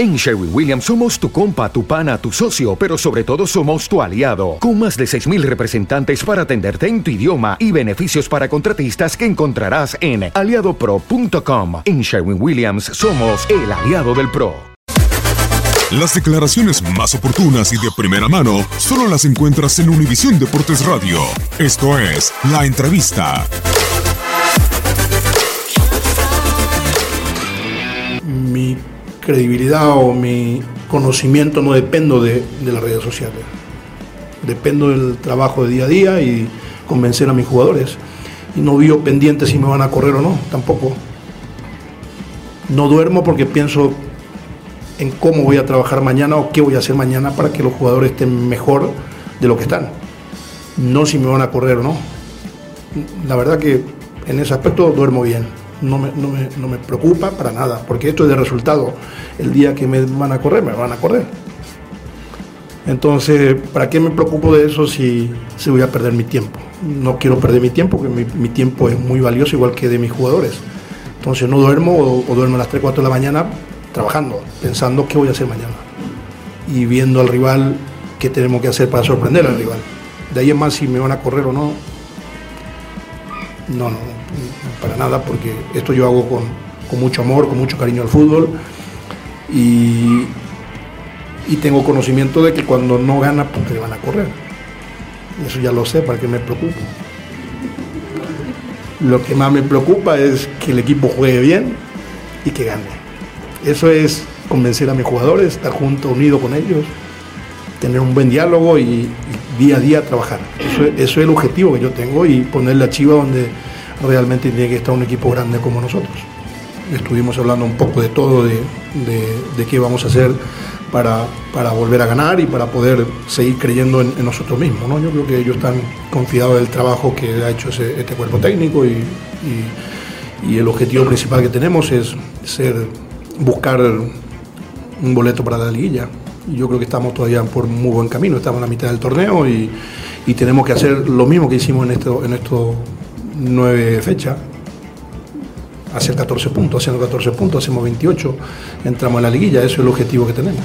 En Sherwin Williams somos tu compa, tu pana, tu socio, pero sobre todo somos tu aliado, con más de 6.000 representantes para atenderte en tu idioma y beneficios para contratistas que encontrarás en aliadopro.com. En Sherwin Williams somos el aliado del PRO. Las declaraciones más oportunas y de primera mano solo las encuentras en Univisión Deportes Radio. Esto es La Entrevista. Credibilidad o mi conocimiento no dependo de, de, las redes sociales. Dependo del trabajo de día a día y convencer a mis jugadores. Y no vivo pendiente si me van a correr o no, tampoco. No duermo porque pienso en cómo voy a trabajar mañana o qué voy a hacer mañana para que los jugadores estén mejor de lo que están. No si me van a correr o no. La verdad que en ese aspecto duermo bien no me, no, me, no me, preocupa para nada, porque esto es de resultado. El día que me van a correr, me van a correr. Entonces, ¿para qué me preocupo de eso si, voy a perder mi tiempo? No quiero perder mi tiempo, porque mi, mi, tiempo es muy valioso, igual que de mis jugadores. Entonces, no duermo o, o duermo a las 3, 4 de la mañana trabajando, pensando qué voy a hacer mañana. Y viendo al rival qué tenemos que hacer para sorprender al rival. De ahí en más, si me van a correr o no, no, no, para nada, porque esto yo hago con, mucho amor, con mucho cariño al fútbol y, tengo conocimiento de que cuando no gana, pues le van a correr. Eso ya lo sé, para que me preocupo. Lo que más me preocupa es que el equipo juegue bien y que gane. Eso es convencer a mis jugadores, estar junto, unido con ellos, tener un buen diálogo y día a día trabajar. Eso, es el objetivo que yo tengo y poner la chiva donde realmente tiene que estar un equipo grande como nosotros. Estuvimos hablando un poco de todo, de, de, qué vamos a hacer para, para, volver a ganar y para poder seguir creyendo en, en nosotros mismos. ¿no? Yo creo que ellos están confiados del trabajo que ha hecho ese, este cuerpo técnico y, y, y el objetivo principal que tenemos es ser, buscar un boleto para la liguilla. Yo creo que estamos todavía por muy buen camino, estamos en la mitad del torneo y, y tenemos que hacer lo mismo que hicimos en, esto, en estos nueve fechas, hacer 14 puntos, haciendo 14 puntos, hacemos 28, entramos en la liguilla, eso es el objetivo que tenemos.